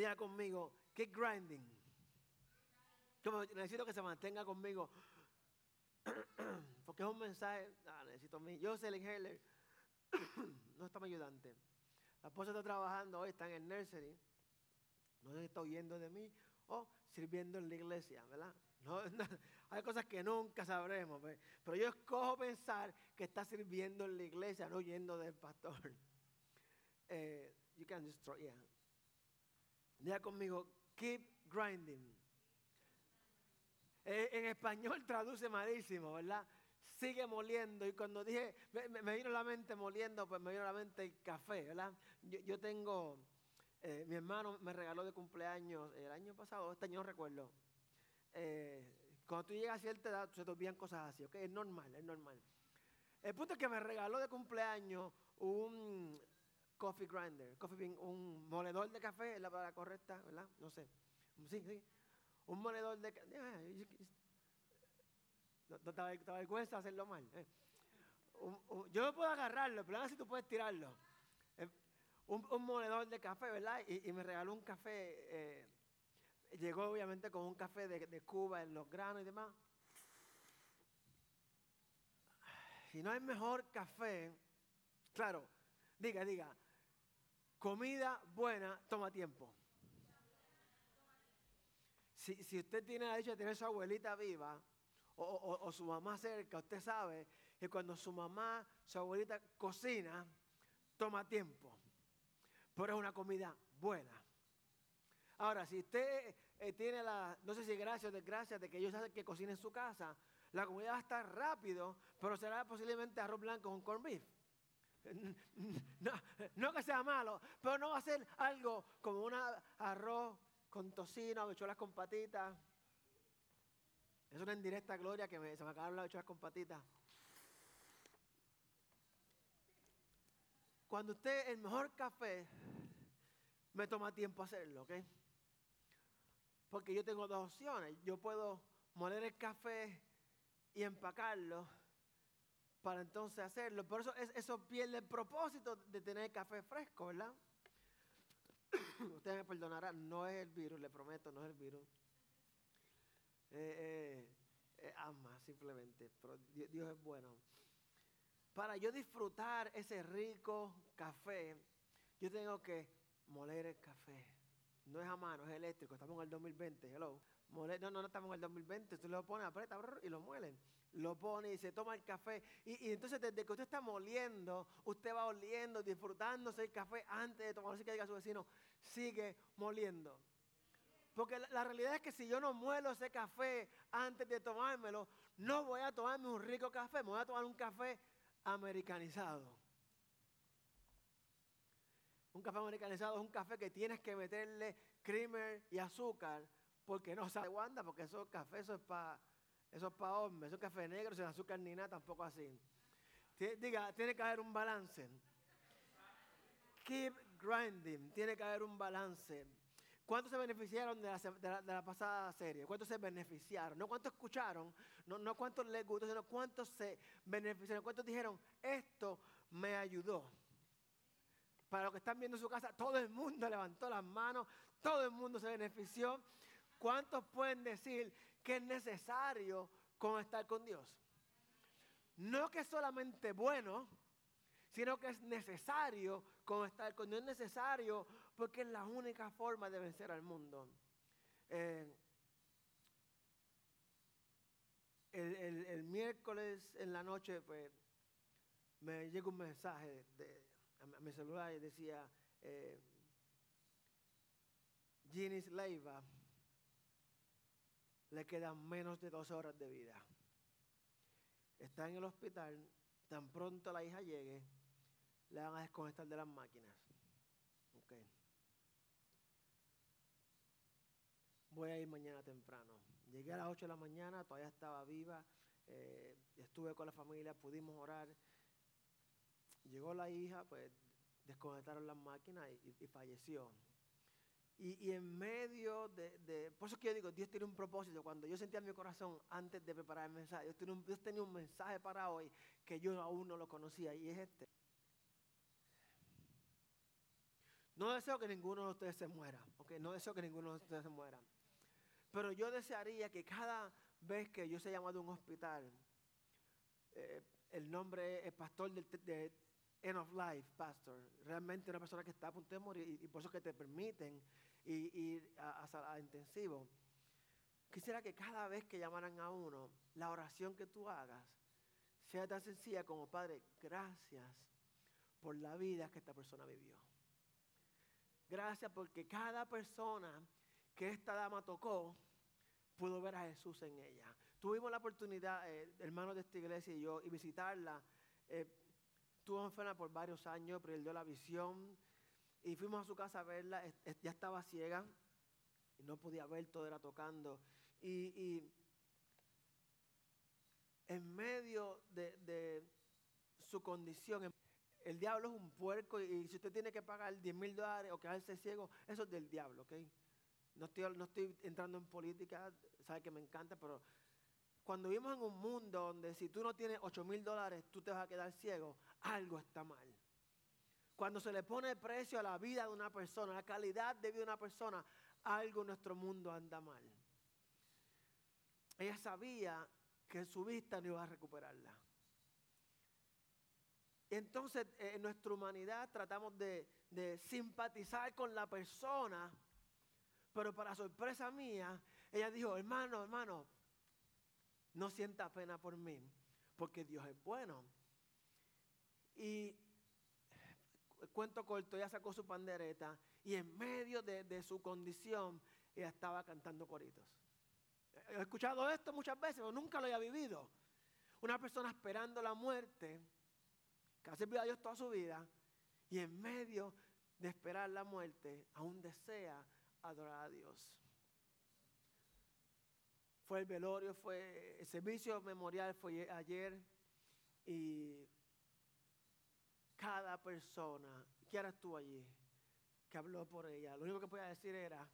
Diga conmigo, keep grinding. Como necesito que se mantenga conmigo. Porque es un mensaje. Ah, necesito a mí. Yo, Heller, no está mi ayudante. La esposa está trabajando hoy, está en el nursery. No si está huyendo de mí o sirviendo en la iglesia, ¿verdad? Hay cosas que nunca sabremos, pues. pero yo escojo pensar que está sirviendo en la iglesia, no huyendo del pastor. Eh, you can destroy, yeah. Diga conmigo, keep grinding. Eh, en español traduce malísimo, ¿verdad? Sigue moliendo. Y cuando dije, me, vino a la mente moliendo, pues me vino a la mente el café, ¿verdad? Yo, tengo, eh, mi hermano me regaló de cumpleaños el año pasado, este año no recuerdo. Eh, cuando tú llegas a cierta edad, se te olvidan cosas así, ¿ok? Es normal, es normal. El punto es que me regaló de cumpleaños un coffee grinder, coffee bean, un moledor de café, es la palabra correcta, ¿verdad? No sé. Sí, sí. Un moledor de café. No, te, vergüenza hacerlo mal. Eh. yo no puedo agarrarlo, pero si tú puedes tirarlo. Eh, un, un, moledor de café, ¿verdad? Y, me regaló un café. Eh, llegó obviamente con un café de, de Cuba en los granos y demás. Si no hay mejor café, claro, diga, diga, Comida buena toma tiempo. Si, usted tiene la dicha de tener su abuelita viva o, su mamá cerca, usted sabe que cuando su mamá, su abuelita cocina, toma tiempo. Pero es una comida buena. Ahora, si usted eh, tiene la, no sé si gracias o desgracia de que ellos saben que cocina en su casa, la comida va a estar rápido, pero será posiblemente arroz blanco con corn beef. No, no que sea malo, pero no va a ser algo como un arroz con tocino, habichuelas con patitas. Es una indirecta gloria que se me acabaron las habichuelas con patitas. Cuando usted, el mejor café, me toma tiempo hacerlo, ¿ok? Porque yo tengo dos opciones. Yo puedo moler el café y empacarlo para entonces hacerlo. Por eso eso pierde el propósito de tener café fresco, ¿verdad? Ustedes me perdonarán, no es el virus, le prometo, no es el virus. Eh, eh, ama simplemente, pero Dios, es bueno. Para yo disfrutar ese rico café, yo tengo que moler el café. No es a mano, es eléctrico. Estamos en el 2020, hello. No, no, no estamos en el 2020. Usted lo pone, aprieta y lo muelen lo pone y se toma el café. Y, entonces desde que usted está moliendo, usted va oliendo, disfrutándose el café antes de tomarlo. Así que diga a su vecino, sigue moliendo. Porque la, realidad es que si yo no muelo ese café antes de tomármelo, no voy a tomarme un rico café, me voy a tomar un café americanizado. Un café americanizado es un café que tienes que meterle creamer y azúcar porque no sabe Wanda, porque eso café, eso es para eso es para hombres, eso es café negro, sin azúcar ni nada, tampoco así. Diga, tiene que haber un balance. Keep grinding, tiene que haber un balance. ¿Cuántos se beneficiaron de la, pasada serie? ¿Cuántos se beneficiaron? No cuántos escucharon, no, no cuántos les gustó, sino cuántos se beneficiaron. ¿Cuántos dijeron, esto me ayudó? Para los que están viendo en su casa, todo el mundo levantó las manos, todo el mundo se benefició. ¿Cuántos pueden decir, que es necesario con estar con Dios. No que es solamente bueno, sino que es necesario con estar con Dios. Es necesario porque es la única forma de vencer al mundo. Eh, el, miércoles en la noche, pues, me llegó un mensaje de, a, mi celular y decía, eh, Ginis Leiva le quedan menos de dos horas de vida. Está en el hospital, tan pronto la hija llegue, le van a desconectar de las máquinas. Okay. Voy a ir mañana temprano. Llegué a las 8 de la mañana, todavía estaba viva, eh, estuve con la familia, pudimos orar. Llegó la hija, pues desconectaron las máquinas y falleció. Y, en medio de, Por eso que yo digo, Dios tiene un propósito. Cuando yo sentía en mi corazón antes de preparar el mensaje, Dios, tenía un mensaje para hoy que yo aún no lo conocía y es este. No deseo que ninguno de ustedes se muera, ¿ok? No deseo que ninguno de ustedes se muera. Pero yo desearía que cada vez que yo sea llamado a un hospital, eh, el nombre es pastor de, End of Life, pastor. Realmente una persona que está a punto de morir y, por eso que te permiten ir, a, intensivo. Quisiera que cada vez que llamaran a uno, la oración que tú hagas sea tan sencilla como, Padre, gracias por la vida que esta persona vivió. Gracias porque cada persona que esta dama tocó pudo ver a Jesús en ella. Tuvimos la oportunidad, eh, hermanos de esta iglesia y yo, y visitarla. Eh, estuvo enferma por varios años, perdió la visión. Y fuimos a su casa a verla, ya estaba ciega, y no podía ver, todo era tocando. Y, en medio de, su condición, el diablo es un puerco y, si usted tiene que pagar 10 mil dólares o quedarse ciego, eso es del diablo, ¿ok? No estoy, no estoy entrando en política, sabe que me encanta, pero cuando vivimos en un mundo donde si tú no tienes 8 mil dólares, tú te vas a quedar ciego, algo está mal. Cuando se le pone precio a la vida de una persona, a la calidad de vida de una persona, algo en nuestro mundo anda mal. Ella sabía que su vista no iba a recuperarla. Entonces, en nuestra humanidad tratamos de, de simpatizar con la persona, pero para sorpresa mía, ella dijo, hermano, hermano, no sienta pena por mí, porque Dios es bueno. Y cuento corto, ella sacó su pandereta y en medio de, su condición, ella estaba cantando coritos. He escuchado esto muchas veces, pero nunca lo había vivido. Una persona esperando la muerte, que ha servido a Dios toda su vida, y en medio de esperar la muerte, aún desea adorar a Dios fue el velorio, fue el servicio memorial fue ayer y cada persona que ahora estuvo allí, que habló por ella, lo único que podía decir era,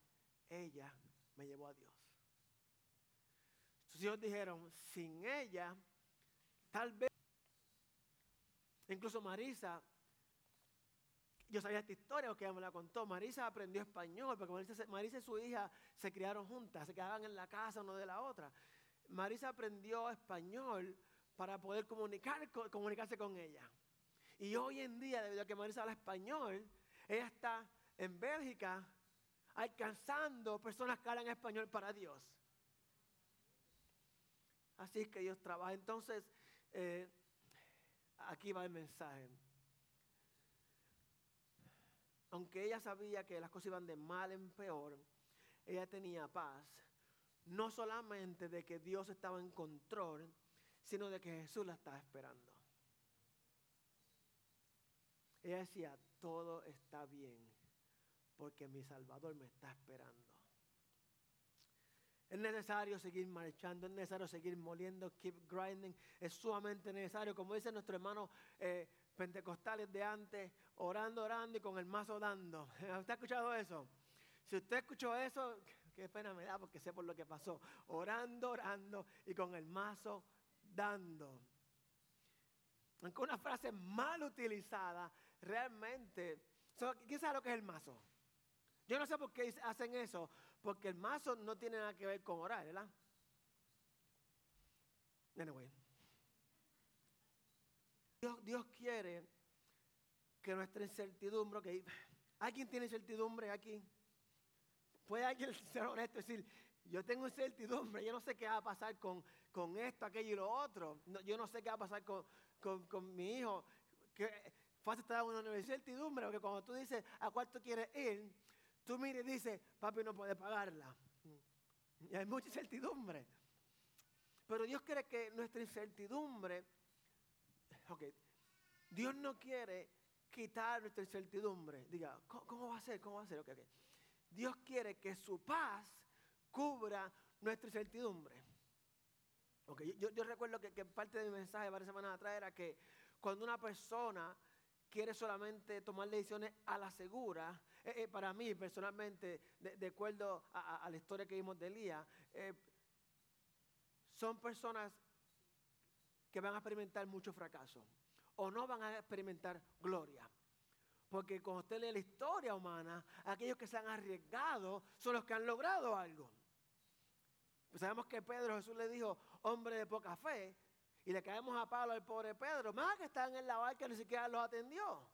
ella me llevó a Dios. Sus hijos dijeron, sin ella, tal vez, incluso Marisa yo sabía esta historia porque ella me la contó. Marisa aprendió español, porque Marisa, y su hija se criaron juntas, se quedaban en la casa una de la otra. Marisa aprendió español para poder comunicar, comunicarse con ella. Y hoy en día, debido a que Marisa habla español, ella está en Bélgica alcanzando personas que hablan español para Dios. Así es que Dios trabaja. Entonces, eh, aquí va el mensaje aunque ella sabía que las cosas iban de mal en peor, ella tenía paz, no solamente de que Dios estaba en control, sino de que Jesús la estaba esperando. Ella decía, todo está bien, porque mi Salvador me está esperando. Es necesario seguir marchando, es necesario seguir moliendo, keep grinding. Es sumamente necesario, como dice nuestro hermano eh, pentecostales de antes, orando, orando y con el mazo dando. ¿Usted ha escuchado eso? Si usted escuchó eso, qué pena me da porque sé por lo que pasó. Orando, orando y con el mazo dando. Aunque una frase mal utilizada, realmente. ¿Quién sabe lo que es el mazo? Yo no sé por qué hacen eso, porque el mazo no tiene nada que ver con orar, ¿verdad? Anyway. Dios, quiere que nuestra incertidumbre, que ¿alguien tiene incertidumbre aquí? ¿Puede alguien ser honesto y decir, yo tengo incertidumbre, yo no sé qué va a pasar con, con esto, aquello y lo otro, yo no sé qué va a pasar con, con, mi hijo, que fácil estar en una universidad incertidumbre, porque cuando tú dices a cuánto quieres ir, tú miras y dices, papi no puede pagarla. Y hay mucha incertidumbre. Pero Dios quiere que nuestra incertidumbre ok, Dios no quiere quitar nuestra incertidumbre. Diga, ¿cómo, va a ser? ¿Cómo va a ser? Okay, Dios quiere que su paz cubra nuestra incertidumbre. Okay, yo, recuerdo que, parte de mi mensaje varias semanas atrás era que cuando una persona quiere solamente tomar decisiones a la segura, eh, eh, para mí personalmente, de, acuerdo a, la historia que vimos de Elías, eh, son personas que van a experimentar mucho fracaso o no van a experimentar gloria. Porque cuando usted lee la historia humana, aquellos que se han arriesgado son los que han logrado algo. Sabemos que Pedro, Jesús le dijo, hombre de poca fe, y le caemos a Pablo al pobre Pedro, más que estaban en la barca ni siquiera los atendió.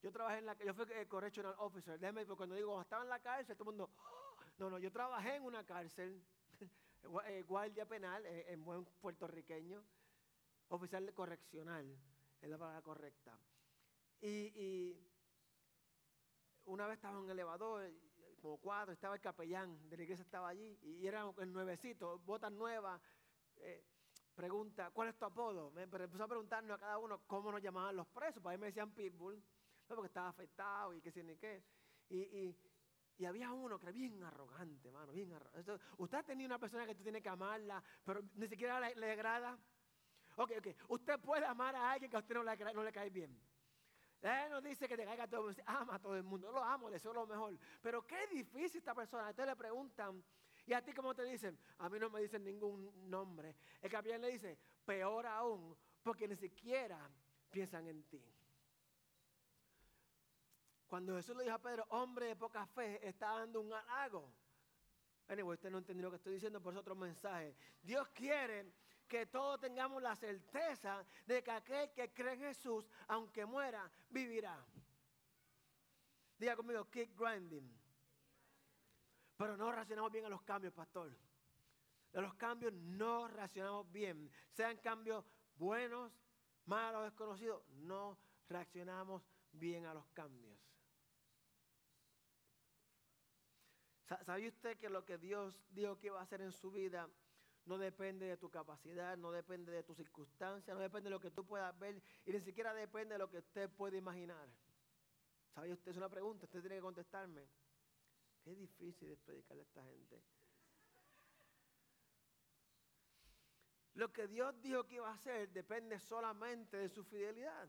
Yo trabajé en la yo fui eh, correctional officer, déjeme, porque cuando digo estaba en la cárcel, todo el mundo, oh". no, no, yo trabajé en una cárcel, eh, guardia penal, eh, en buen puertorriqueño, oficial correccional, es la palabra correcta. Y, una vez estaba en un elevador, como cuatro, estaba el capellán de la iglesia, estaba allí, y era el nuevecito, botas nuevas, pregunta, ¿cuál es tu apodo? Me empezó a preguntarnos a cada uno cómo nos llamaban los presos, para mí me decían Pitbull porque estaba afectado y qué sé ni qué. Y, había uno que era bien arrogante, mano, bien arrogante. usted ha tenido una persona que tú tienes que amarla, pero ni siquiera le, agrada. Ok, ok. Usted puede amar a alguien que a usted le, no le cae bien. Él no dice que te caiga todo el mundo, ama a todo el mundo, lo amo, le deseo lo mejor. Pero qué difícil esta persona. Entonces le preguntan, ¿y a ti cómo te dicen? A mí no me dicen ningún nombre. El capellán le dice, peor aún, porque ni siquiera piensan en ti. Cuando Jesús le dijo a Pedro, hombre de poca fe, está dando un halago. Anyway, usted no entendió lo que estoy diciendo, por eso otro mensaje. Dios quiere que todos tengamos la certeza de que aquel que cree en Jesús, aunque muera, vivirá. Diga conmigo, keep grinding. Pero no reaccionamos bien a los cambios, pastor. A los cambios no reaccionamos bien. Sean cambios buenos, malos, desconocidos, no reaccionamos bien a los cambios. ¿Sabe usted que lo que Dios dijo que va a hacer en su vida no depende de tu capacidad, no depende de tus circunstancias, no depende de lo que tú puedas ver y ni siquiera depende de lo que usted puede imaginar? ¿Sabe usted? Es una pregunta, usted tiene que contestarme. Qué difícil es predicarle a esta gente. Lo que Dios dijo que iba a hacer depende solamente de su fidelidad.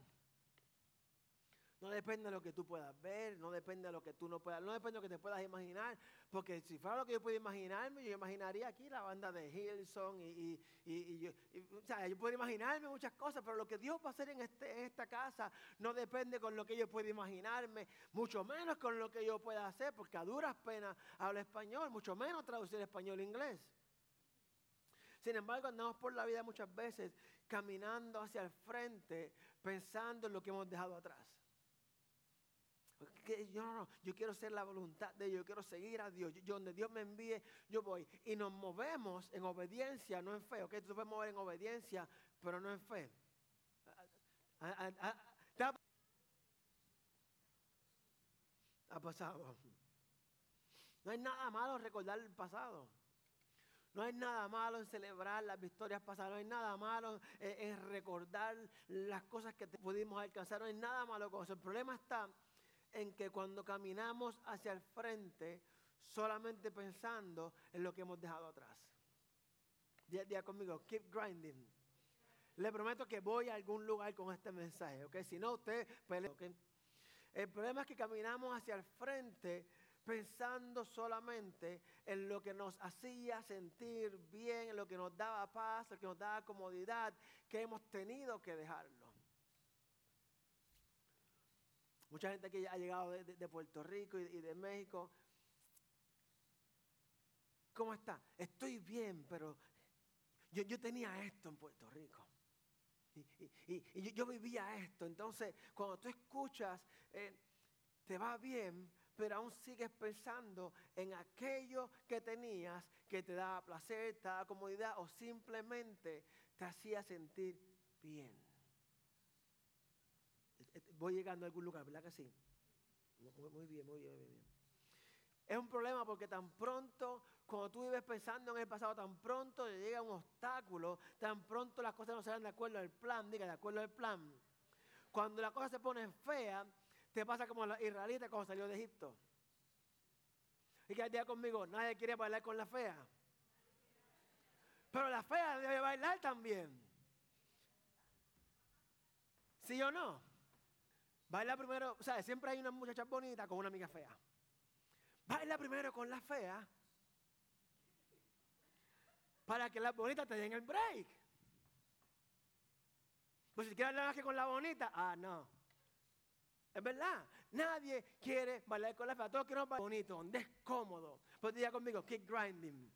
No depende de lo que tú puedas ver, no depende de lo que tú no puedas, no depende de lo que te puedas imaginar. Porque si fuera lo que yo puedo imaginarme, yo imaginaría aquí la banda de Hillsong y, yo, o sea, yo puedo imaginarme muchas cosas, pero lo que Dios va a hacer en, este, en esta casa no depende con lo que yo pueda imaginarme, mucho menos con lo que yo pueda hacer, porque a duras penas hablo español, mucho menos traducir español a inglés. Sin embargo, andamos por la vida muchas veces caminando hacia el frente, pensando en lo que hemos dejado atrás yo no, no, yo quiero ser la voluntad de Dios, yo quiero seguir a Dios. Yo, donde Dios me envíe, yo voy. Y nos movemos en obediencia, no en fe. ¿ok? Tú puedes mover en obediencia, pero no en fe. Ha pasado. No hay nada malo en recordar el pasado. No hay nada malo en celebrar las victorias pasadas. No hay nada malo en, recordar las cosas que pudimos alcanzar. No hay nada malo con eso. El problema está en que cuando caminamos hacia el frente, solamente pensando en lo que hemos dejado atrás. Día, conmigo, keep grinding. Le prometo que voy a algún lugar con este mensaje, ¿ok? Si no, usted pelea, ¿ok? El problema es que caminamos hacia el frente pensando solamente en lo que nos hacía sentir bien, en lo que nos daba paz, lo que nos daba comodidad, que hemos tenido que dejarlo. Mucha gente que ha llegado de, Puerto Rico y, de México. ¿Cómo está? Estoy bien, pero yo, tenía esto en Puerto Rico. Y, yo, vivía esto. Entonces, cuando tú escuchas, eh, te va bien, pero aún sigues pensando en aquello que tenías que te daba placer, te daba comodidad o simplemente te hacía sentir bien voy llegando a algún lugar, ¿verdad que sí? Muy, bien, muy bien, muy bien. Es un problema porque tan pronto, cuando tú vives pensando en el pasado, tan pronto llega un obstáculo, tan pronto las cosas no se de acuerdo al plan, diga, de acuerdo al plan. Cuando la cosa se pone fea, te pasa como los israelitas cuando salió de Egipto. Y que día conmigo, nadie quiere bailar con la fea. Pero la fea debe bailar también. ¿Sí o no? Baila primero, o sea, siempre hay una muchacha bonita con una amiga fea. Baila primero con la fea para que la bonita te den el break. Pues si quieres bailar que con la bonita, ah, no. Es verdad, nadie quiere bailar con la fea. Todos quieren bailar bonito, donde es cómodo. Pues diga conmigo, keep grinding.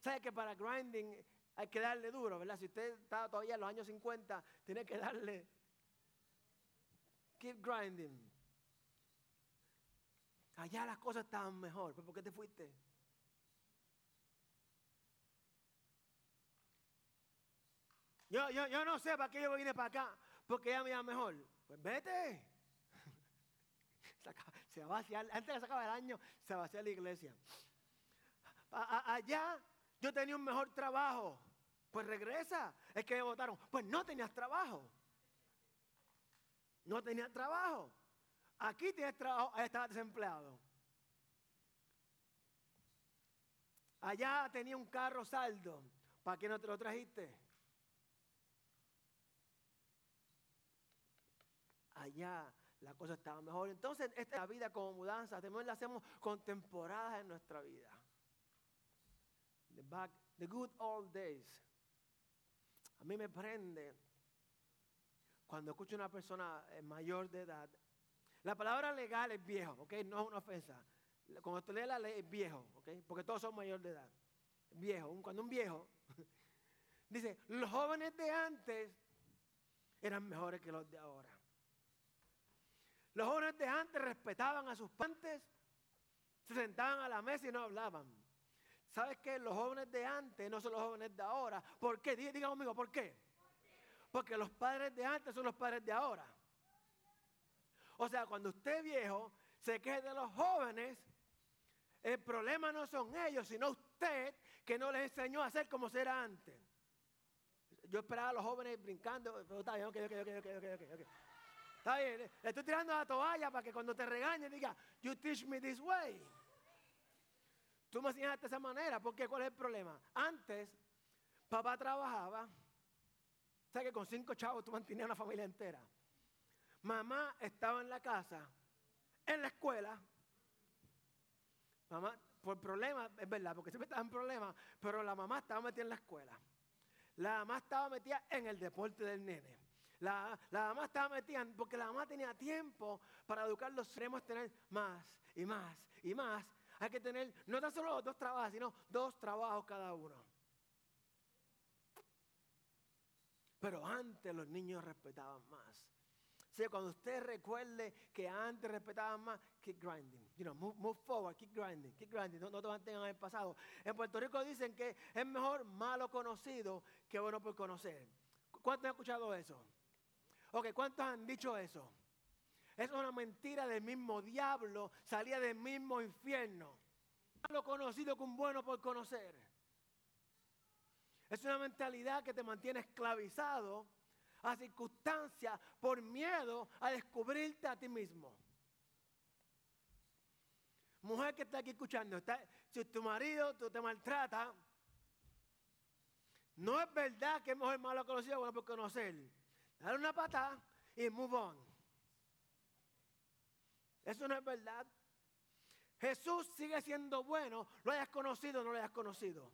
¿Sabe que para grinding hay que darle duro, verdad? Si usted está todavía en los años 50, tiene que darle. Keep grinding. Allá las cosas estaban mejor. ¿Pero ¿Por qué te fuiste? Yo, yo, yo no sé para qué yo vine para acá, porque ella me iba mejor. Pues vete. Se va a vaciar, antes de se el año, se va la iglesia. allá yo tenía un mejor trabajo. Pues regresa. Es que me votaron. Pues no tenías trabajo. No tenías trabajo. Aquí tienes trabajo, allá estabas desempleado. Allá tenía un carro saldo. ¿Para qué no te lo trajiste? Allá la cosa estaba mejor. Entonces, esta es la vida como mudanza. También la hacemos con temporadas en nuestra vida. The, back, the good old days. A mí me prende cuando escucho a una persona eh, mayor de edad. La palabra legal es viejo, ¿ok? No es una ofensa. Cuando usted lee la ley es viejo, ¿ok? Porque todos son mayores de edad. Viejo. Cuando un viejo dice, los jóvenes de antes eran mejores que los de ahora. Los jóvenes de antes respetaban a sus padres, se sentaban a la mesa y no hablaban. ¿Sabes qué? Los jóvenes de antes no son los jóvenes de ahora. ¿Por qué? Diga conmigo, ¿por qué? Porque los padres de antes son los padres de ahora. O sea, cuando usted viejo se queje de los jóvenes, el problema no son ellos, sino usted que no les enseñó a ser como era antes. Yo esperaba a los jóvenes brincando, pero está bien, ok, ok, ok, ok, ok. Está bien, le estoy tirando la toalla para que cuando te regañe diga, you teach me this way. Tú me enseñaste de esa manera, porque ¿cuál es el problema? Antes, papá trabajaba, ¿sabes que con cinco chavos tú mantenías una familia entera? Mamá estaba en la casa, en la escuela. Mamá, por problemas, es verdad, porque siempre estaba en problemas, pero la mamá estaba metida en la escuela. La mamá estaba metida en el deporte del nene. La, mamá estaba metida, porque la mamá tenía tiempo para educarlos. Queremos tener más y más y más. Hay que tener no tan solo dos trabajos, sino dos trabajos cada uno. Pero antes los niños respetaban más. O cuando usted recuerde que antes respetaban más, keep grinding. You know, move, forward, keep grinding, keep grinding. No, no te mantengan en el pasado. En Puerto Rico dicen que es mejor malo conocido que bueno por conocer. ¿Cuántos han escuchado eso? Ok, ¿cuántos han dicho eso? Es una mentira del mismo diablo, salía del mismo infierno. Lo conocido con bueno por conocer. Es una mentalidad que te mantiene esclavizado a circunstancias por miedo a descubrirte a ti mismo. Mujer que está aquí escuchando, si tu marido te maltrata, no es verdad que es mejor malo conocido bueno por conocer. Dale una pata y move on. Eso no es verdad. Jesús sigue siendo bueno, lo hayas conocido o no lo hayas conocido.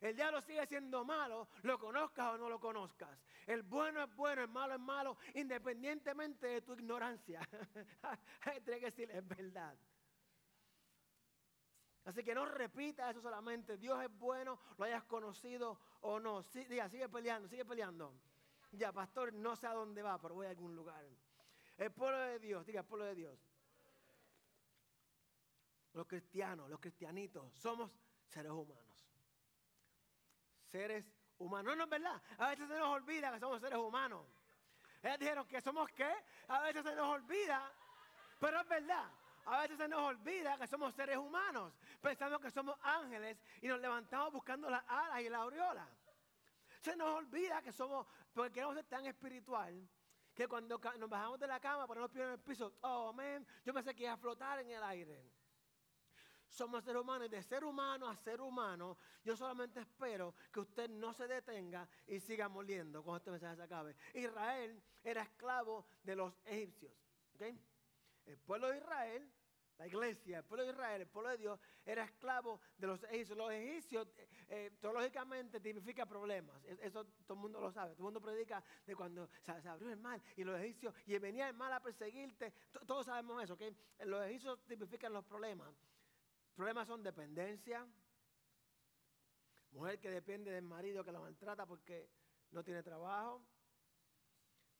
El diablo sigue siendo malo, lo conozcas o no lo conozcas. El bueno es bueno, el malo es malo, independientemente de tu ignorancia. Tiene que decir, es verdad. Así que no repita eso solamente. Dios es bueno, lo hayas conocido o no. diga, sigue peleando, sigue peleando. Ya, pastor, no sé a dónde va, pero voy a algún lugar. El pueblo de Dios, diga, el pueblo de Dios. Los cristianos, los cristianitos, somos seres humanos. Seres humanos. No, no es verdad. A veces se nos olvida que somos seres humanos. Ellos dijeron que somos qué. A veces se nos olvida. Pero es verdad. A veces se nos olvida que somos seres humanos. Pensamos que somos ángeles y nos levantamos buscando las alas y la aureola. Se nos olvida que somos, porque queremos ser tan espiritual, que cuando nos bajamos de la cama, ponemos pies en el piso, oh, man, yo pensé que iba a flotar en el aire. Somos seres humanos y de ser humano a ser humano, yo solamente espero que usted no se detenga y siga moliendo cuando este mensaje se acabe. Israel era esclavo de los egipcios. El pueblo de Israel la iglesia, el pueblo de Israel, el pueblo de Dios, era esclavo de los egipcios. Los egipcios, eh, eh, teológicamente, tipifica problemas. Eso todo el mundo lo sabe. Todo el mundo predica de cuando se, abrió el mal y los egipcios, y venía el mal a perseguirte. Todos sabemos eso. Los egipcios tipifican los problemas. Problemas son dependencia, mujer que depende del marido que la maltrata porque no tiene trabajo,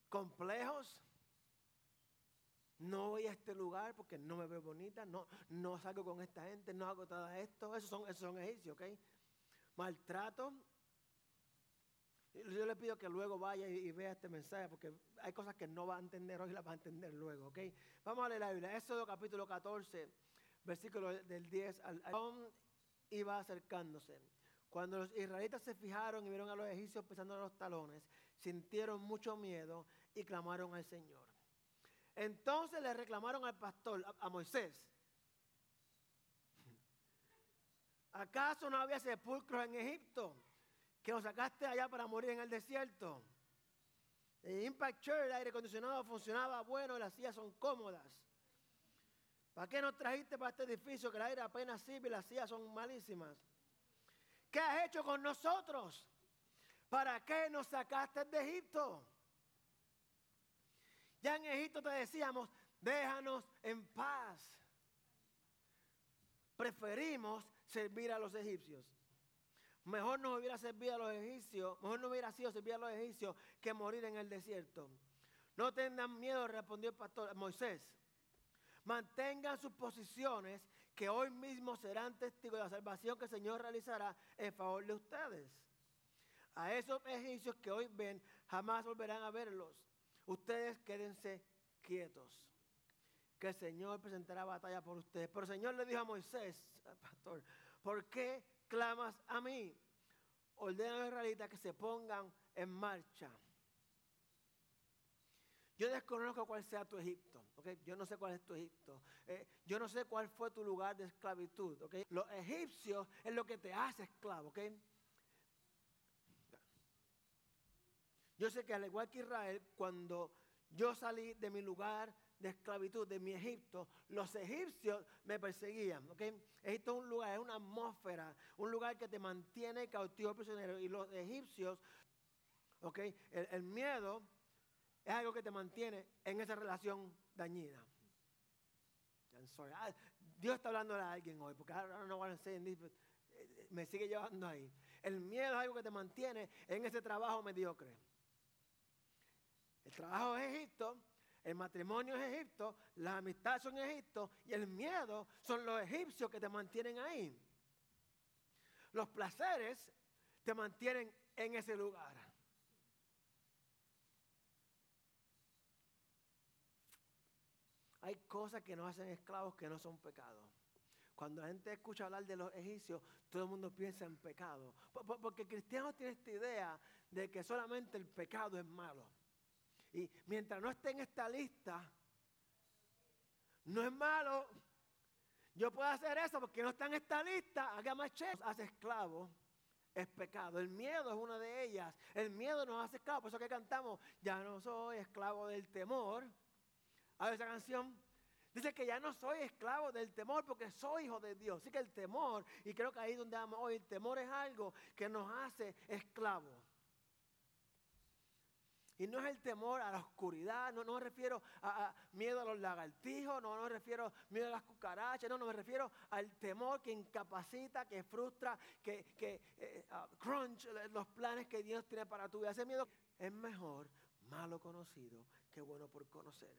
complejos no voy a este lugar porque no me veo bonita, no, no salgo con esta gente, no hago todo esto. Esos son, esos son egipcios, ¿ok? Maltrato. Yo le pido que luego vaya y, vea este mensaje porque hay cosas que no va a entender hoy, las va a entender luego, ¿ok? Vamos a leer la Biblia. Éxodo capítulo 14, versículo del 10 al, al iba acercándose. Cuando los israelitas se fijaron y vieron a los egipcios pisando los talones, sintieron mucho miedo y clamaron al Señor. Entonces le reclamaron al pastor, a, Moisés, ¿acaso no había sepulcros en Egipto que nos sacaste allá para morir en el desierto? El Impact el aire acondicionado funcionaba bueno las sillas son cómodas. ¿Para qué nos trajiste para este edificio que el aire apenas sirve y las sillas son malísimas? ¿Qué has hecho con nosotros? ¿Para qué nos sacaste de Egipto? Ya en Egipto te decíamos, déjanos en paz. Preferimos servir a los egipcios. Mejor no hubiera servido a los egipcios, mejor no hubiera sido servir a los egipcios que morir en el desierto. No tengan miedo, respondió el pastor Moisés. Mantengan sus posiciones que hoy mismo serán testigos de la salvación que el Señor realizará en favor de ustedes. A esos egipcios que hoy ven, jamás volverán a verlos ustedes quédense quietos, que el Señor presentará batalla por ustedes. Pero el Señor le dijo a Moisés, pastor, ¿por qué clamas a mí? Ordena a los israelitas que se pongan en marcha. Yo desconozco cuál sea tu Egipto, ¿okay? Yo no sé cuál es tu Egipto. Eh, yo no sé cuál fue tu lugar de esclavitud, ¿okay? Los egipcios es lo que te hace esclavo, ¿ok? Yo sé que al igual que Israel, cuando yo salí de mi lugar de esclavitud, de mi Egipto, los egipcios me perseguían. ¿okay? Egipto es un lugar, es una atmósfera, un lugar que te mantiene cautivo prisionero. Y los egipcios, ¿okay? el, miedo es algo que te mantiene en esa relación dañina. Ah, Dios está hablando a alguien hoy, porque ahora no van a decir, me sigue llevando ahí. El miedo es algo que te mantiene en ese trabajo mediocre. El trabajo es Egipto, el matrimonio es Egipto, las amistades son Egipto y el miedo son los egipcios que te mantienen ahí. Los placeres te mantienen en ese lugar. Hay cosas que nos hacen esclavos que no son pecados. Cuando la gente escucha hablar de los egipcios, todo el mundo piensa en pecado. Porque el cristiano tiene esta idea de que solamente el pecado es malo. Y mientras no esté en esta lista, no es malo. Yo puedo hacer eso porque no está en esta lista. Haga más Hace esclavo. Es pecado. El miedo es una de ellas. El miedo nos hace esclavo. Por eso que cantamos, ya no soy esclavo del temor. A esa canción. Dice que ya no soy esclavo del temor porque soy hijo de Dios. Así que el temor, y creo que ahí donde vamos hoy, el temor es algo que nos hace esclavos. Y no es el temor a la oscuridad, no, no me refiero a, miedo a los lagartijos, no, no me refiero miedo a las cucarachas, no, no me refiero al temor que incapacita, que frustra, que, que eh, crunch los planes que Dios tiene para tu vida. Ese miedo es mejor malo conocido que bueno por conocer.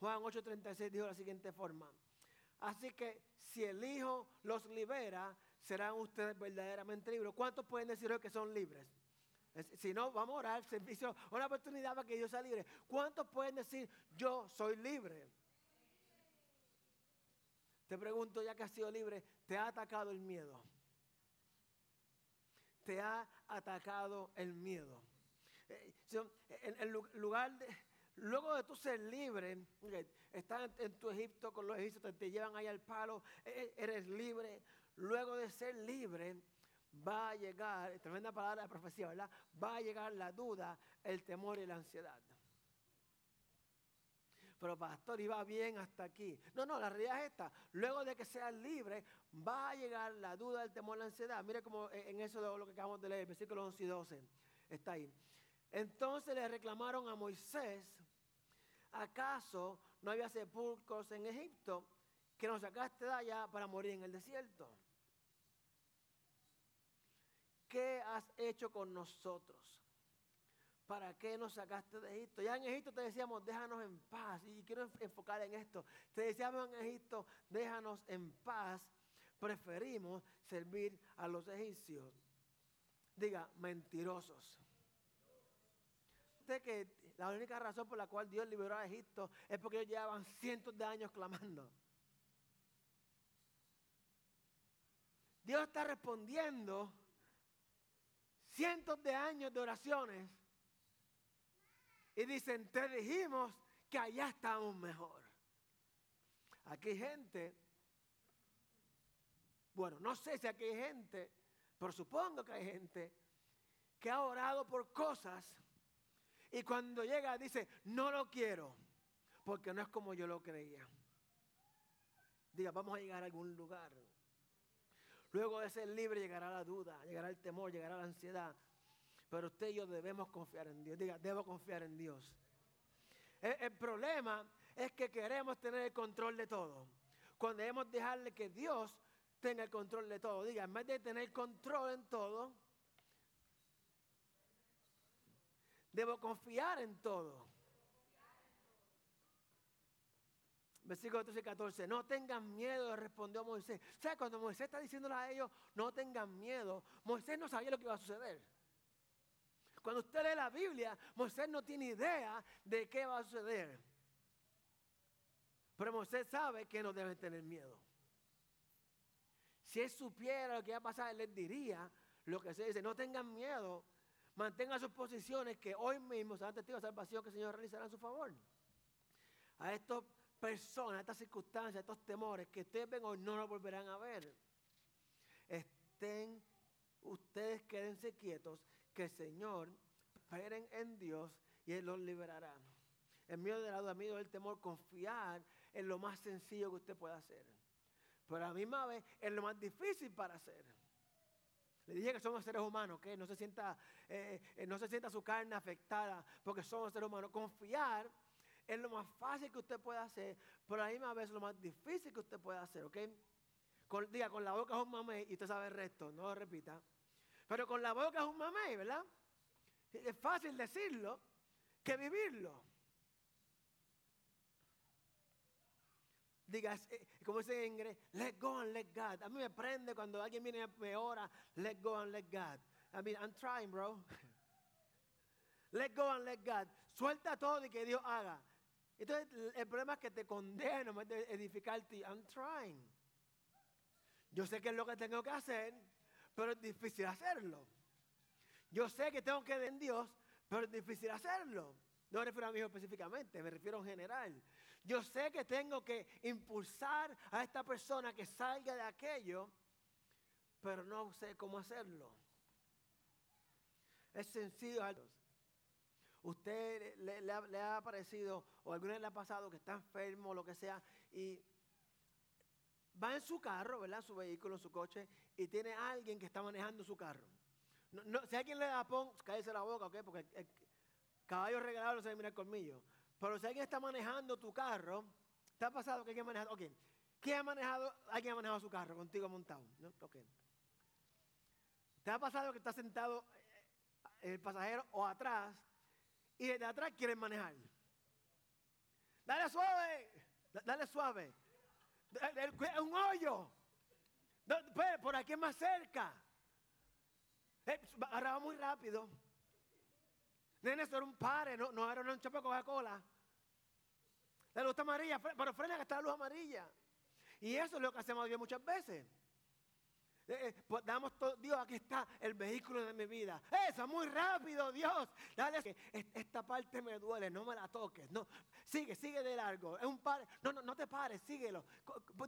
Juan 8:36 dijo de la siguiente forma. Así que si el Hijo los libera, serán ustedes verdaderamente libres. ¿Cuántos pueden decir hoy que son libres? Si no, vamos a orar, servicio, una oportunidad para que yo sea libre. ¿Cuántos pueden decir, yo soy libre? Te pregunto, ya que has sido libre, ¿te ha atacado el miedo? Te ha atacado el miedo. Eh, en lugar de, luego de tú ser libre, estás en tu Egipto con los egipcios, te llevan ahí al palo, e, e, eres libre. Luego de ser libre, va a llegar, tremenda palabra de profecía, ¿verdad? Va a llegar la duda, el temor y la ansiedad. pero pastor, iba bien hasta aquí. No, no, la realidad es esta. Luego de que seas libre, va a llegar la duda, el temor, la ansiedad. Mire como en eso lo que acabamos de leer, versículo 11 y 12. Está ahí. Entonces le reclamaron a Moisés, ¿acaso no había sepulcros en Egipto que nos sacaste de allá para morir en el desierto? ¿Qué has hecho con nosotros? ¿Para qué nos sacaste de Egipto? Ya en Egipto te decíamos, déjanos en paz. Y quiero enfocar en esto. Te decíamos en Egipto, déjanos en paz. Preferimos servir a los egipcios. Diga, mentirosos. Que la única razón por la cual Dios liberó a Egipto es porque ellos llevaban cientos de años clamando. Dios está respondiendo cientos de años de oraciones y dicen, te dijimos que allá estamos mejor. Aquí hay gente, bueno, no sé si aquí hay gente, pero supongo que hay gente que ha orado por cosas y cuando llega dice, no lo quiero, porque no es como yo lo creía. Diga, vamos a llegar a algún lugar. Luego de ser libre llegará la duda, llegará el temor, llegará la ansiedad. Pero usted y yo debemos confiar en Dios. Diga, debo confiar en Dios. El, problema es que queremos tener el control de todo. Cuando debemos dejarle que Dios tenga el control de todo. Diga, en vez de tener control en todo, debo confiar en todo. Versículo 13 y 14. No tengan miedo, respondió Moisés. O sea, cuando Moisés está diciéndole a ellos, no tengan miedo, Moisés no sabía lo que iba a suceder. Cuando usted lee la Biblia, Moisés no tiene idea de qué va a suceder. Pero Moisés sabe que no deben tener miedo. Si él supiera lo que iba a pasar, él les diría lo que se dice. No tengan miedo, mantengan sus posiciones que hoy mismo serán testigos de salvación que el Señor realizará en su favor. A estas personas, a estas circunstancias, a estos temores que ustedes ven hoy no lo volverán a ver. Estén, ustedes quédense quietos que el Señor esperen en Dios y Él los liberará. En medio de la duda, en temor, confiar en lo más sencillo que usted pueda hacer. Pero a la misma vez es lo más difícil para hacer. Le dije que somos seres humanos, que no se sienta, eh, eh, no se sienta su carne afectada porque somos seres humanos. Confiar es lo más fácil que usted puede hacer, pero a la misma vez lo más difícil que usted puede hacer, ¿ok? Diga, con la boca es un mamé y usted sabe el resto, no lo repita. Pero con la boca es un mamey, ¿verdad? Es fácil decirlo que vivirlo. Diga, eh, como dice en inglés, let go and let God. A mí me prende cuando alguien viene y me ora, let go and let God. I mean, I'm trying, bro. let go and let God. Suelta todo y que Dios haga. Entonces, el problema es que te condeno en vez de edificarte. I'm trying. Yo sé qué es lo que tengo que hacer pero es difícil hacerlo. Yo sé que tengo que en Dios, pero es difícil hacerlo. No me refiero a mí específicamente, me refiero en general. Yo sé que tengo que impulsar a esta persona que salga de aquello, pero no sé cómo hacerlo. Es sencillo. Usted le, ha parecido, o alguna vez le ha pasado que está enfermo o lo que sea, y va en su carro, ¿verdad? Su vehículo, su coche, y tiene a alguien que está manejando su carro. No, si alguien le da pon, cállese la boca, ¿ok? Porque el caballo regalado no se mira el colmillo. Pero si alguien está manejando tu carro, ¿te ha pasado que alguien ha manejado? Ok. ¿Quién ha manejado? Alguien ha manejado su carro contigo montado. ¿Te ha pasado que está sentado eh, el pasajero o atrás y de atrás quieren manejar? Dale suave, dale suave. Un hoyo. Pues, por aquí es más cerca. Eh, agarraba muy rápido. Nene, eso era un pare, no, no era un de Coca-Cola. La luz amarilla, pero frena que está la luz amarilla. Y eso es lo que hacemos Dios muchas veces. Eh, eh, pues damos todo, Dios, aquí está el vehículo de mi vida. Eso, muy rápido, Dios. Dale, esta parte me duele, no me la toques. No, sigue, sigue de largo. Es un par, no, no, no te pares, síguelo.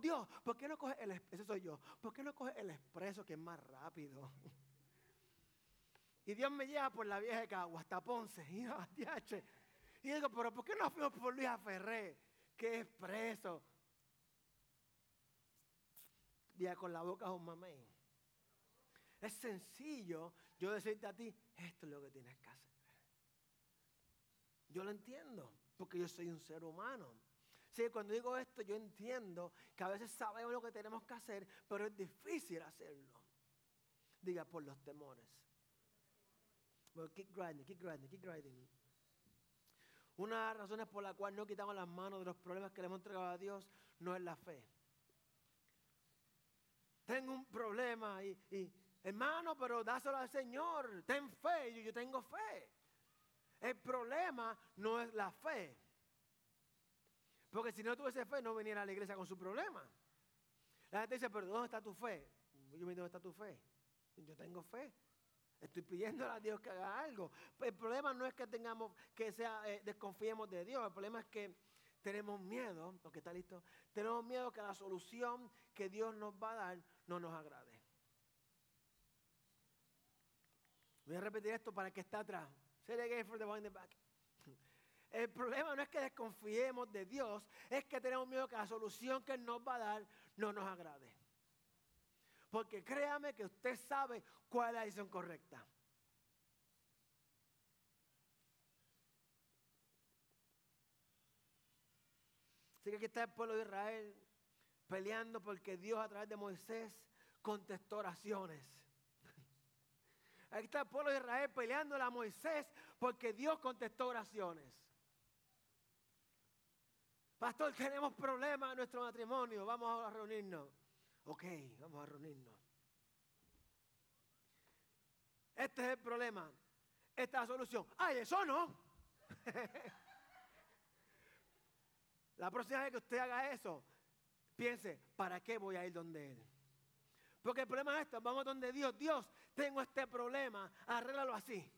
Dios, ¿por qué no coges el ese soy yo? ¿Por qué no coges el expreso que es más rápido? Y Dios me lleva por la vieja de Cagua hasta Ponce. Y, Y digo, pero ¿por qué no fuimos por Luis Ferré, que es preso? Día con la boca un mamey. Es sencillo yo decirte a ti, esto es lo que tienes que hacer. Yo lo entiendo, porque yo soy un ser humano. Sí, cuando digo esto, yo entiendo que a veces sabemos lo que tenemos que hacer, pero es difícil hacerlo. Diga, por los temores. Keep grinding, keep grinding, keep grinding. Una de las razones por la cual no quitamos las manos de los problemas que le hemos entregado a Dios no es la fe. Tengo un problema y, y hermano, pero dáselo al Señor. Ten fe, yo, yo tengo fe. El problema no es la fe. Porque si no tuviese fe, no viniera a la iglesia con su problema. La gente dice, pero ¿dónde está tu fe? Yo me ¿dónde está tu fe? Yo tengo fe. Estoy pidiendo a Dios que haga algo. El problema no es que tengamos, que sea, eh, desconfiemos de Dios. El problema es que tenemos miedo, porque está listo, tenemos miedo que la solución que Dios nos va a dar no nos agrade. Voy a repetir esto para que está atrás. For the one in the. El problema no es que desconfiemos de Dios, es que tenemos miedo que la solución que Él nos va a dar no nos agrade. Porque créame que usted sabe cuál es la decisión correcta. Así que aquí está el pueblo de Israel peleando porque Dios a través de Moisés contestó oraciones. Aquí está el pueblo de Israel peleando a Moisés porque Dios contestó oraciones. Pastor, tenemos problemas en nuestro matrimonio, vamos a reunirnos. Ok, vamos a reunirnos. Este es el problema. Esta es la solución. ¡Ay, eso no! la próxima vez que usted haga eso, piense, ¿para qué voy a ir donde Él? Porque el problema es esto, vamos donde Dios. Dios, tengo este problema, arréglalo así.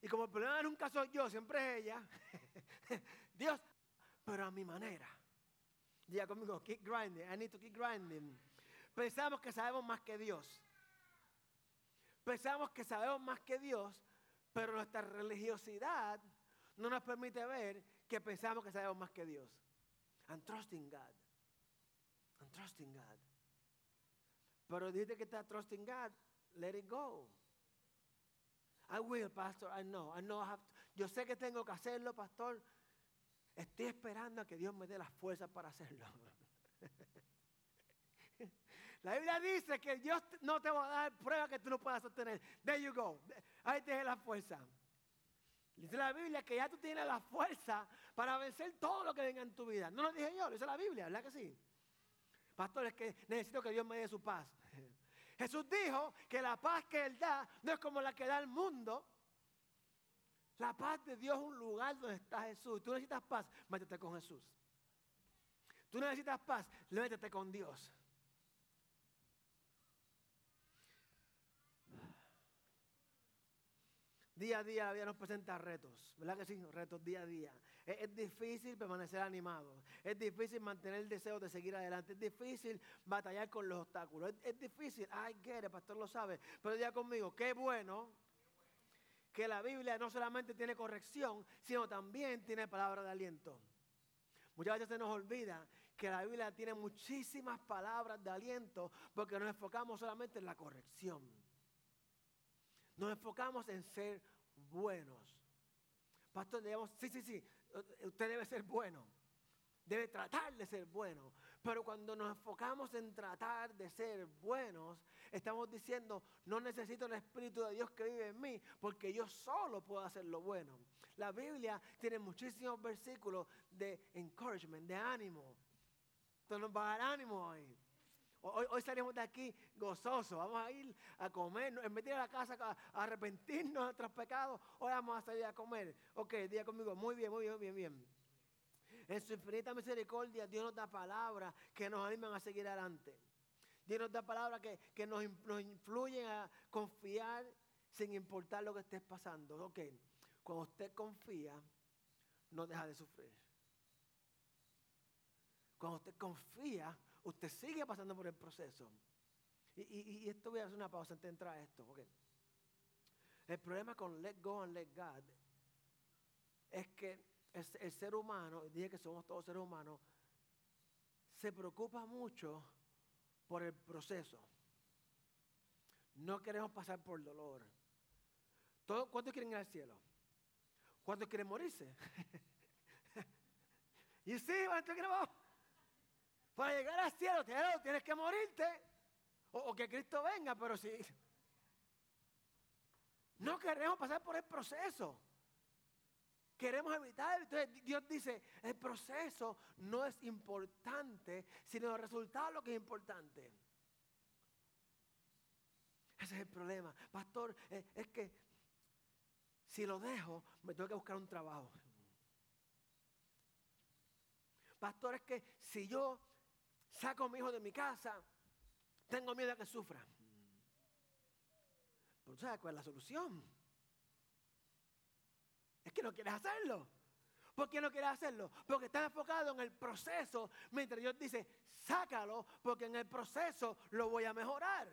Y como el problema nunca soy yo, siempre es ella. Dios, pero a mi manera. Diga conmigo, keep grinding. I need to keep grinding. Pensamos que sabemos más que Dios. Pensamos que sabemos más que Dios, pero nuestra religiosidad no nos permite ver que pensamos que sabemos más que Dios. I'm trusting God. I'm trusting God. Pero dice que está trusting God, let it go. I will, pastor. I know. I know Yo sé que tengo que hacerlo, pastor. Estoy esperando a que Dios me dé las fuerzas para hacerlo. La Biblia dice que Dios no te va a dar pruebas que tú no puedas sostener. There you go. Ahí tienes la fuerza. Dice la Biblia que ya tú tienes la fuerza para vencer todo lo que venga en tu vida. No lo dije yo, lo dice la Biblia, ¿verdad que sí? Pastor, es que necesito que Dios me dé su paz. Jesús dijo que la paz que Él da no es como la que da el mundo. La paz de Dios es un lugar donde está Jesús. Tú necesitas paz, métete con Jesús. Tú necesitas paz, métete con Dios. Día a día la vida nos presenta retos, ¿verdad que sí? Retos día a día. Es, difícil permanecer animado, es difícil mantener el deseo de seguir adelante, es difícil batallar con los obstáculos, es, difícil, ay, que el pastor lo sabe, pero ya conmigo, qué bueno que la Biblia no solamente tiene corrección, sino también tiene palabra de aliento. Muchas veces se nos olvida que la Biblia tiene muchísimas palabras de aliento porque nos enfocamos solamente en la corrección. Nos enfocamos en ser buenos. Pastor, debemos, sí, sí, sí, usted debe ser bueno. Debe tratar de ser bueno. Pero cuando nos enfocamos en tratar de ser buenos, estamos diciendo, no necesito el Espíritu de Dios que vive en mí, porque yo solo puedo hacer lo bueno. La Biblia tiene muchísimos versículos de encouragement, de ánimo. Entonces nos va a dar ánimo ahí. Hoy, salimos de aquí gozosos. Vamos a ir a comer. En vez de ir a la casa a arrepentirnos de nuestros pecados, hoy vamos a salir a comer. Ok, diga conmigo. Muy bien, muy bien, bien, bien. En su infinita misericordia, Dios nos da palabras que nos animan a seguir adelante. Dios nos da palabras que, nos, nos, influyen a confiar sin importar lo que estés pasando. Ok, cuando usted confía, no deja de sufrir. Cuando usted confía, usted sigue pasando por el proceso. Y, esto voy a hacer una pausa antes de entrar a esto. El problema con let go and let God es que el, ser humano, dije que somos todos seres humanos, se preocupa mucho por el proceso. No queremos pasar por dolor. ¿Cuántos quieren ir al cielo? ¿Cuántos quieren morirse? y sí. Para llegar al cielo tienes que morirte. O, que Cristo venga, pero si... No queremos pasar por el proceso. Queremos evitar. Entonces Dios dice, el proceso no es importante, sino el resultado lo que es importante. Ese es el problema. Pastor, eh, es que si lo dejo, me tengo que buscar un trabajo. Pastor, es que si yo saco a mi hijo de mi casa, tengo miedo a que sufra. Pero ¿sabes cuál es la solución? Es que no quieres hacerlo. ¿Por qué no quieres hacerlo? Porque estás enfocado en el proceso, mientras Dios dice, sácalo, porque en el proceso lo voy a mejorar.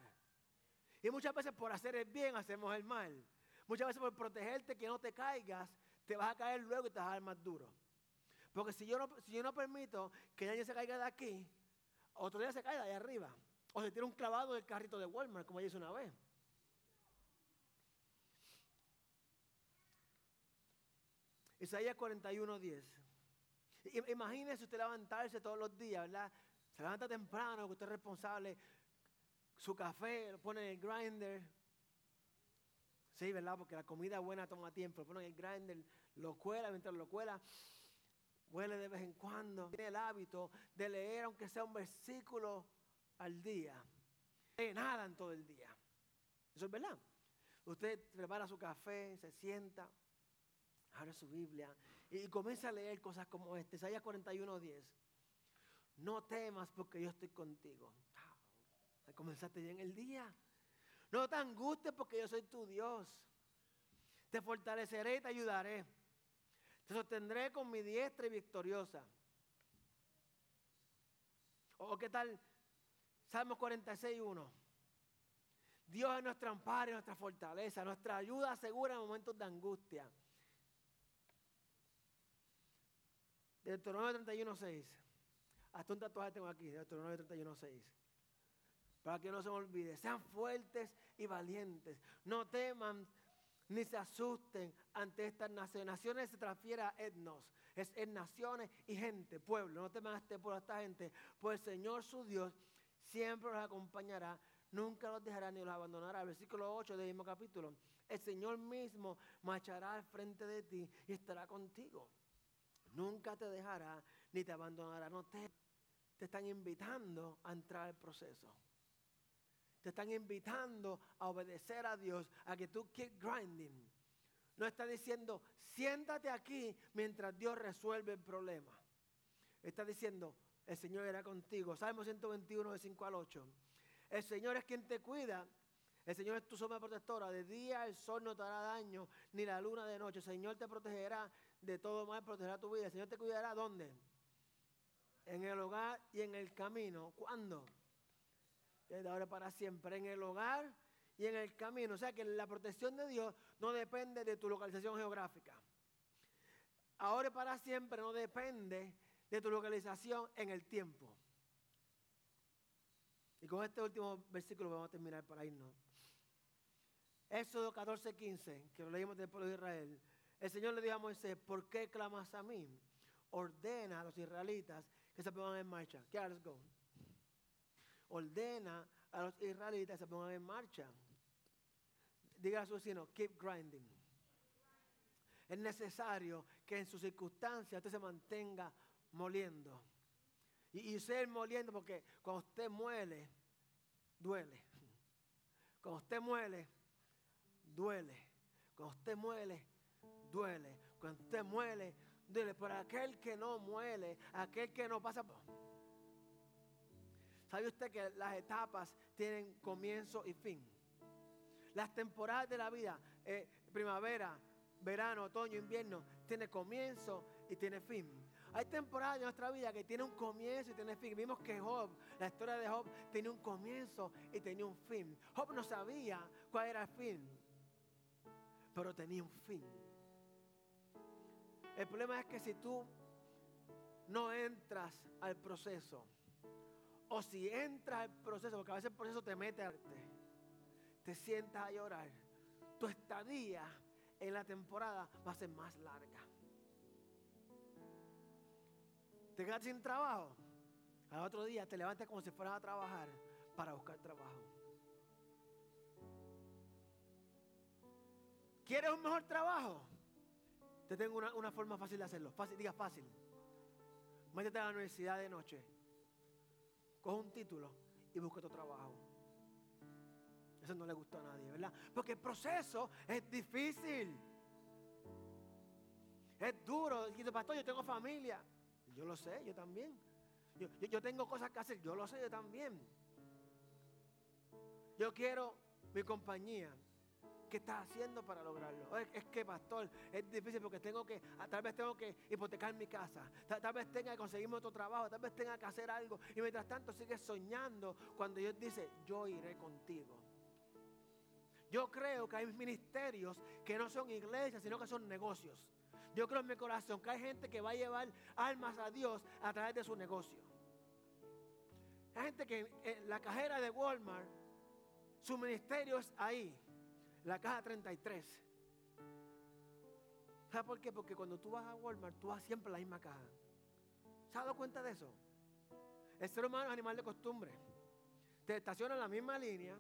Y muchas veces por hacer el bien hacemos el mal. Muchas veces por protegerte que no te caigas, te vas a caer luego y te vas a dar más duro. Porque si yo no, si yo no permito que nadie se caiga de aquí, otro día se caiga de ahí arriba. O se tira un clavado del carrito de Walmart, como hice una vez. Isaías 41, 10. Imagínese usted levantarse todos los días, ¿verdad? Se levanta temprano, que usted es responsable. Su café lo pone en el grinder. Sí, ¿verdad? Porque la comida buena toma tiempo. Lo pone en el grinder, lo cuela, mientras lo cuela, huele de vez en cuando. Tiene el hábito de leer, aunque sea un versículo al día. No nada en todo el día. Eso es verdad. Usted prepara su café, se sienta, abre su Biblia y comienza a leer cosas como este, Isaías 41, 10. No temas porque yo estoy contigo. Ah, comenzaste bien el día. No te angusties porque yo soy tu Dios. Te fortaleceré y te ayudaré. Te sostendré con mi diestra y victoriosa. ¿O qué tal? Salmo 46, 1. Dios es nuestro amparo nuestra fortaleza, nuestra ayuda segura en momentos de angustia. Deuteronomio 31, 6. Hasta un tatuaje tengo aquí, Deuteronomio 31, 6. Para que no se me olvide. Sean fuertes y valientes. No teman ni se asusten ante estas naciones. Naciones se transfiere a etnos. Es naciones y gente, pueblo. No teman a este pueblo, esta gente. Pues el Señor su Dios siempre los acompañará. Nunca los dejará ni los abandonará. Versículo 8 del mismo capítulo. El Señor mismo marchará al frente de ti y estará contigo. Nunca te dejará ni te abandonará. No te, te están invitando a entrar al proceso. Te están invitando a obedecer a Dios, a que tú keep grinding. No está diciendo, siéntate aquí mientras Dios resuelve el problema. Está diciendo, el Señor irá contigo. Salmo 121, de 5 al 8. El Señor es quien te cuida. El Señor es tu sombra protectora. De día el sol no te hará daño, ni la luna de noche. El Señor te protegerá de todo mal, protegerá tu vida. El Señor te cuidará ¿dónde? En el hogar y en el camino. ¿Cuándo? Desde ahora para siempre. En el hogar y en el camino. O sea que la protección de Dios no depende de tu localización geográfica. Ahora y para siempre no depende de tu localización en el tiempo. Y con este último versículo vamos a terminar para irnos. Éxodo 14, 15, que lo leímos del pueblo de Israel. El Señor le dijo a Moisés, ¿por qué clamas a mí? Ordena a los israelitas que se pongan en marcha. ¿Qué let's go. Ordena a los israelitas que se pongan en marcha. Diga a su vecino, keep grinding. Es necesario que en sus circunstancias usted se mantenga moliendo. Y, y ser moliendo porque cuando usted muele, duele. Cuando usted muele, duele. Cuando usted muele, duele. Cuando usted muele, duele. Pero aquel que no muele, aquel que no pasa... ¿Sabe usted que las etapas tienen comienzo y fin? Las temporadas de la vida, eh, primavera, verano, otoño, invierno, tiene comienzo y tiene fin. Hay temporadas en nuestra vida que tiene un comienzo y tiene fin. Vimos que Job, la historia de Job, tenía un comienzo y tenía un fin. Job no sabía cuál era el fin. pero tenía un fin. El problema es que si tú no entras al proceso, o si entras al proceso, porque a veces el proceso te mete a te sientas a llorar, tu estadía en la temporada va a ser más larga. Te quedas sin trabajo. Al otro día te levantas como si fueras a trabajar para buscar trabajo. ¿Quieres un mejor trabajo? Te tengo una, forma fácil de hacerlo. Fácil, diga fácil. Métete a la universidad de noche. Coge un título y busca tu trabajo. Eso no le gustó a nadie, ¿verdad? Porque el proceso es difícil. Es duro. Dice, pastor, yo tengo familia. Yo lo sé, yo también. yo tengo cosas que hacer. Yo lo sé, yo también. Yo quiero mi compañía. ¿Qué estás haciendo para lograrlo? Es, que, pastor, es difícil porque tengo que, ah, tal vez tengo que hipotecar mi casa, tal, vez tenga que conseguirme otro trabajo, tal vez tenga que hacer algo. Y mientras tanto sigues soñando cuando Dios dice, yo iré contigo. Yo creo que hay ministerios que no son iglesias, sino que son negocios. Yo creo en mi corazón que hay gente que va a llevar almas a Dios a través de su negocio. Hay gente que en la cajera de Walmart, su ministerio es ahí la caja 33. ¿Sabes por qué? Porque cuando tú vas a Walmart, tú vas siempre a la misma caja. ¿Se ha dado cuenta de eso? El ser humano es animal de costumbre. Te estaciona en la misma línea.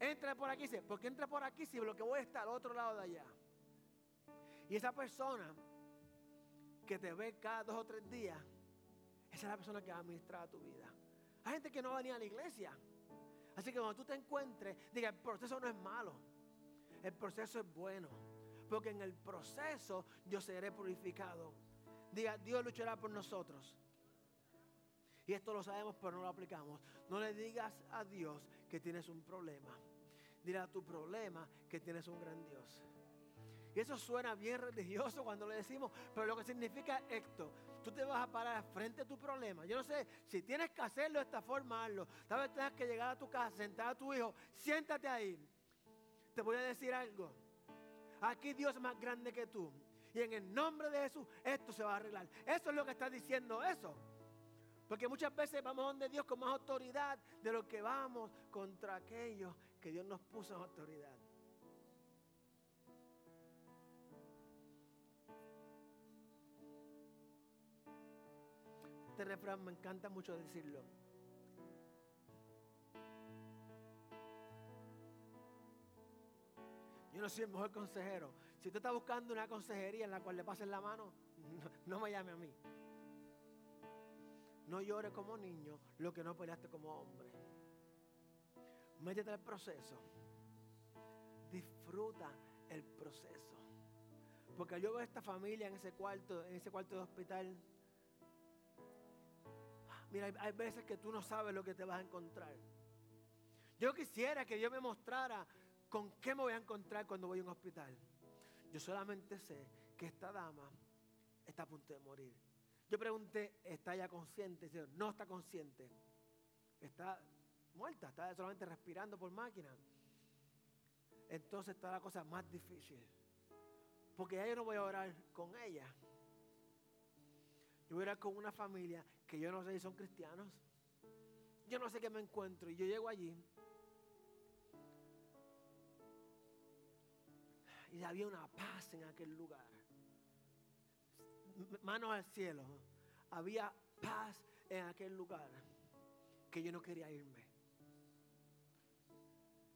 Entra por aquí, ¿por qué entra por aquí si lo que voy está al otro lado de allá? Y esa persona que te ve cada dos o tres días, esa es la persona que va a administrar tu vida. Hay gente que no va a a la iglesia. Así que cuando tú te encuentres, diga, el proceso no es malo. El proceso es bueno. Porque en el proceso yo seré purificado. Diga, Dios luchará por nosotros. Y esto lo sabemos, pero no lo aplicamos. No le digas a Dios que tienes un problema. Dile a tu problema que tienes un gran Dios. Y eso suena bien religioso cuando le decimos, pero lo que significa esto, tú te vas a parar frente a tu problema. Yo no sé, si tienes que hacerlo de esta forma. Tal vez tengas que llegar a tu casa, sentar a tu hijo, siéntate ahí te voy a decir algo. Aquí Dios es más grande que tú. Y en el nombre de Jesús, esto se va a arreglar. Eso es lo que está diciendo eso. Porque muchas veces vamos donde Dios con más autoridad de lo que vamos contra aquellos que Dios nos puso en autoridad. Este refrán me encanta mucho decirlo. Yo no soy el mejor consejero. Si usted está buscando una consejería en la cual le pasen la mano, no, me llame a mí. No llores como niño lo que no peleaste como hombre. Métete al proceso. Disfruta el proceso. Porque yo veo a esta familia en ese cuarto, en ese cuarto de hospital. Mira, hay veces que tú no sabes lo que te vas a encontrar. Yo quisiera que Dios me mostrara ¿Con qué me voy a encontrar cuando voy a un hospital? Yo solamente sé que esta dama está a punto de morir. Yo pregunté, ¿está ya consciente? no está consciente. Está muerta, está solamente respirando por máquina. Entonces está la cosa más difícil. Porque ya yo no voy a orar con ella. Yo voy a orar con una familia que yo no sé si son cristianos. Yo no sé qué me encuentro. Y yo llego allí Y había una paz en aquel lugar. Manos al cielo. Había paz en aquel lugar que yo no quería irme.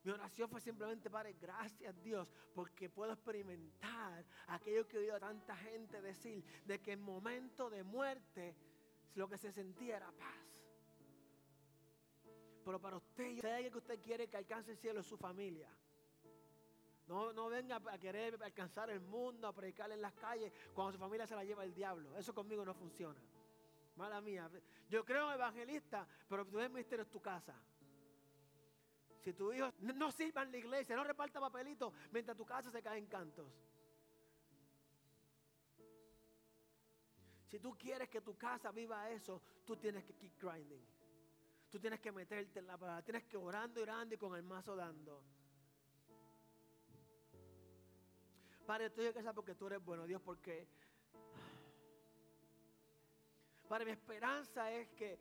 Mi oración fue simplemente, Padre, gracias Dios, porque puedo experimentar aquello que he oído a tanta gente decir, de que en momento de muerte lo que se sentía era paz. Pero para usted, alguien que usted quiere que alcance el cielo, su familia. No, no venga a querer alcanzar el mundo, a predicar en las calles cuando su familia se la lleva el diablo. Eso conmigo no funciona. Mala mía. Yo creo en evangelista, pero tu ministerio es tu casa. Si tu hijo no sirva en la iglesia, no reparta papelitos mientras tu casa se cae en cantos. Si tú quieres que tu casa viva eso, tú tienes que keep grinding. Tú tienes que meterte en la palabra. Tienes que orando, orando y con el mazo dando. Padre, estoy en casa porque tú eres bueno, Dios, porque... Padre, mi esperanza es que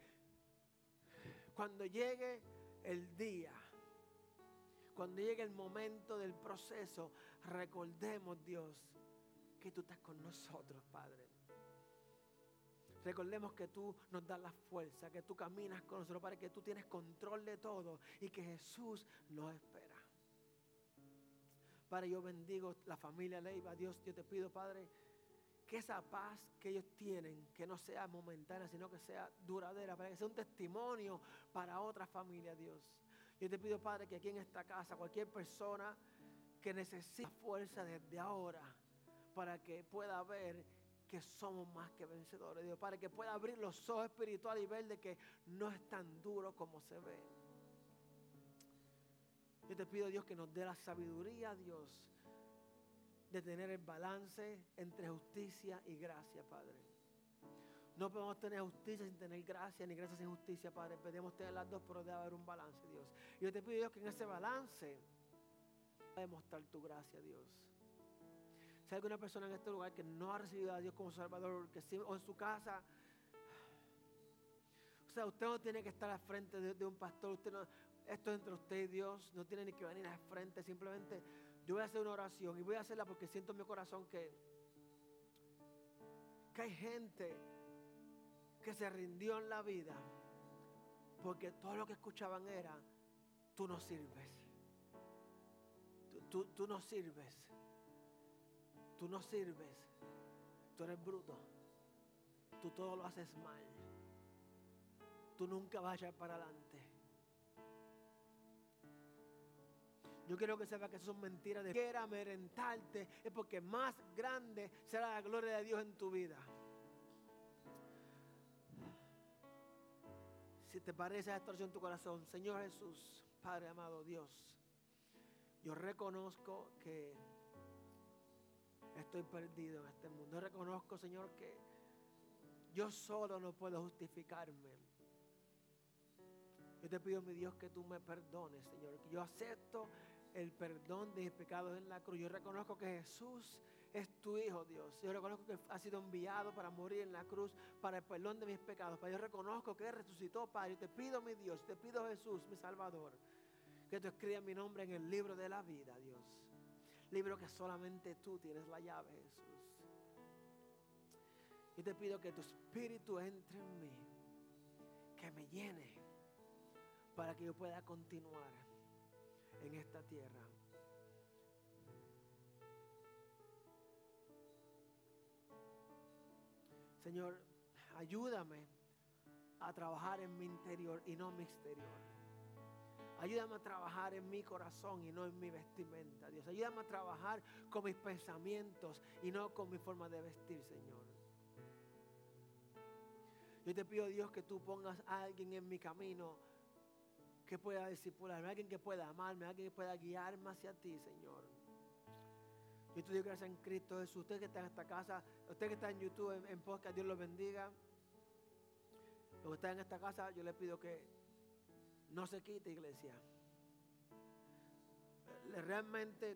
cuando llegue el día, cuando llegue el momento del proceso, recordemos, Dios, que tú estás con nosotros, Padre. Recordemos que tú nos das la fuerza, que tú caminas con nosotros, Padre, que tú tienes control de todo y que Jesús nos espera. Padre, yo bendigo la familia Leiva. Dios, yo te pido, Padre, que esa paz que ellos tienen, que no sea momentánea, sino que sea duradera, para que sea un testimonio para otra familia, Dios. Yo te pido, Padre, que aquí en esta casa, cualquier persona que necesite fuerza desde ahora, para que pueda ver que somos más que vencedores, Dios, para que pueda abrir los ojos espirituales y ver de que no es tan duro como se ve. Yo te pido, Dios, que nos dé la sabiduría, Dios, de tener el balance entre justicia y gracia, Padre. No podemos tener justicia sin tener gracia, ni gracia sin justicia, Padre. Podemos tener las dos, pero debe haber un balance, Dios. Y yo te pido, Dios, que en ese balance a demostrar tu gracia, Dios. Si hay alguna persona en este lugar que no ha recibido a Dios como Salvador, que o en su casa, o sea, usted no tiene que estar al frente de, un pastor, usted no, esto es entre usted y Dios, no tiene ni que venir al frente, simplemente yo voy a hacer una oración y voy a hacerla porque siento en mi corazón que, que hay gente que se rindió en la vida porque todo lo que escuchaban era, tú no sirves, tú, tú no sirves, tú no sirves, tú eres bruto, tú todo lo haces mal, tú nunca vayas para adelante. Yo quiero que sepa que eso son mentiras de quiera merentarte es porque más grande será la gloria de Dios en tu vida. Si te parece esta oración en tu corazón, Señor Jesús, Padre amado Dios, yo reconozco que estoy perdido en este mundo. Yo reconozco, Señor, que yo solo no puedo justificarme. Yo te pido, mi Dios, que tú me perdones, Señor, que yo acepto el perdón de mis pecados en la cruz. Yo reconozco que Jesús es tu Hijo, Dios. Yo reconozco que ha sido enviado para morir en la cruz para el perdón de mis pecados. Yo reconozco que resucitó, Padre. Y te pido, mi Dios, te pido, Jesús, mi Salvador, que tú escribas mi nombre en el libro de la vida, Dios. Libro que solamente tú tienes la llave, Jesús. Y te pido que tu espíritu entre en mí, que me llene, para que yo pueda continuar en esta tierra. Señor, ayúdame a trabajar en mi interior y no en mi exterior. Ayúdame a trabajar en mi corazón y no en mi vestimenta, Dios. Ayúdame a trabajar con mis pensamientos y no con mi forma de vestir, Señor. Yo te pido, Dios, que tú pongas a alguien en mi camino que pueda discipularme, alguien que pueda amarme, alguien que pueda guiarme hacia ti, Señor. Yo te digo gracias en Cristo Jesús. Usted que está en esta casa, usted que está en YouTube, en, en podcast, Dios los bendiga. Los que están en esta casa, yo le pido que no se quite, iglesia. Realmente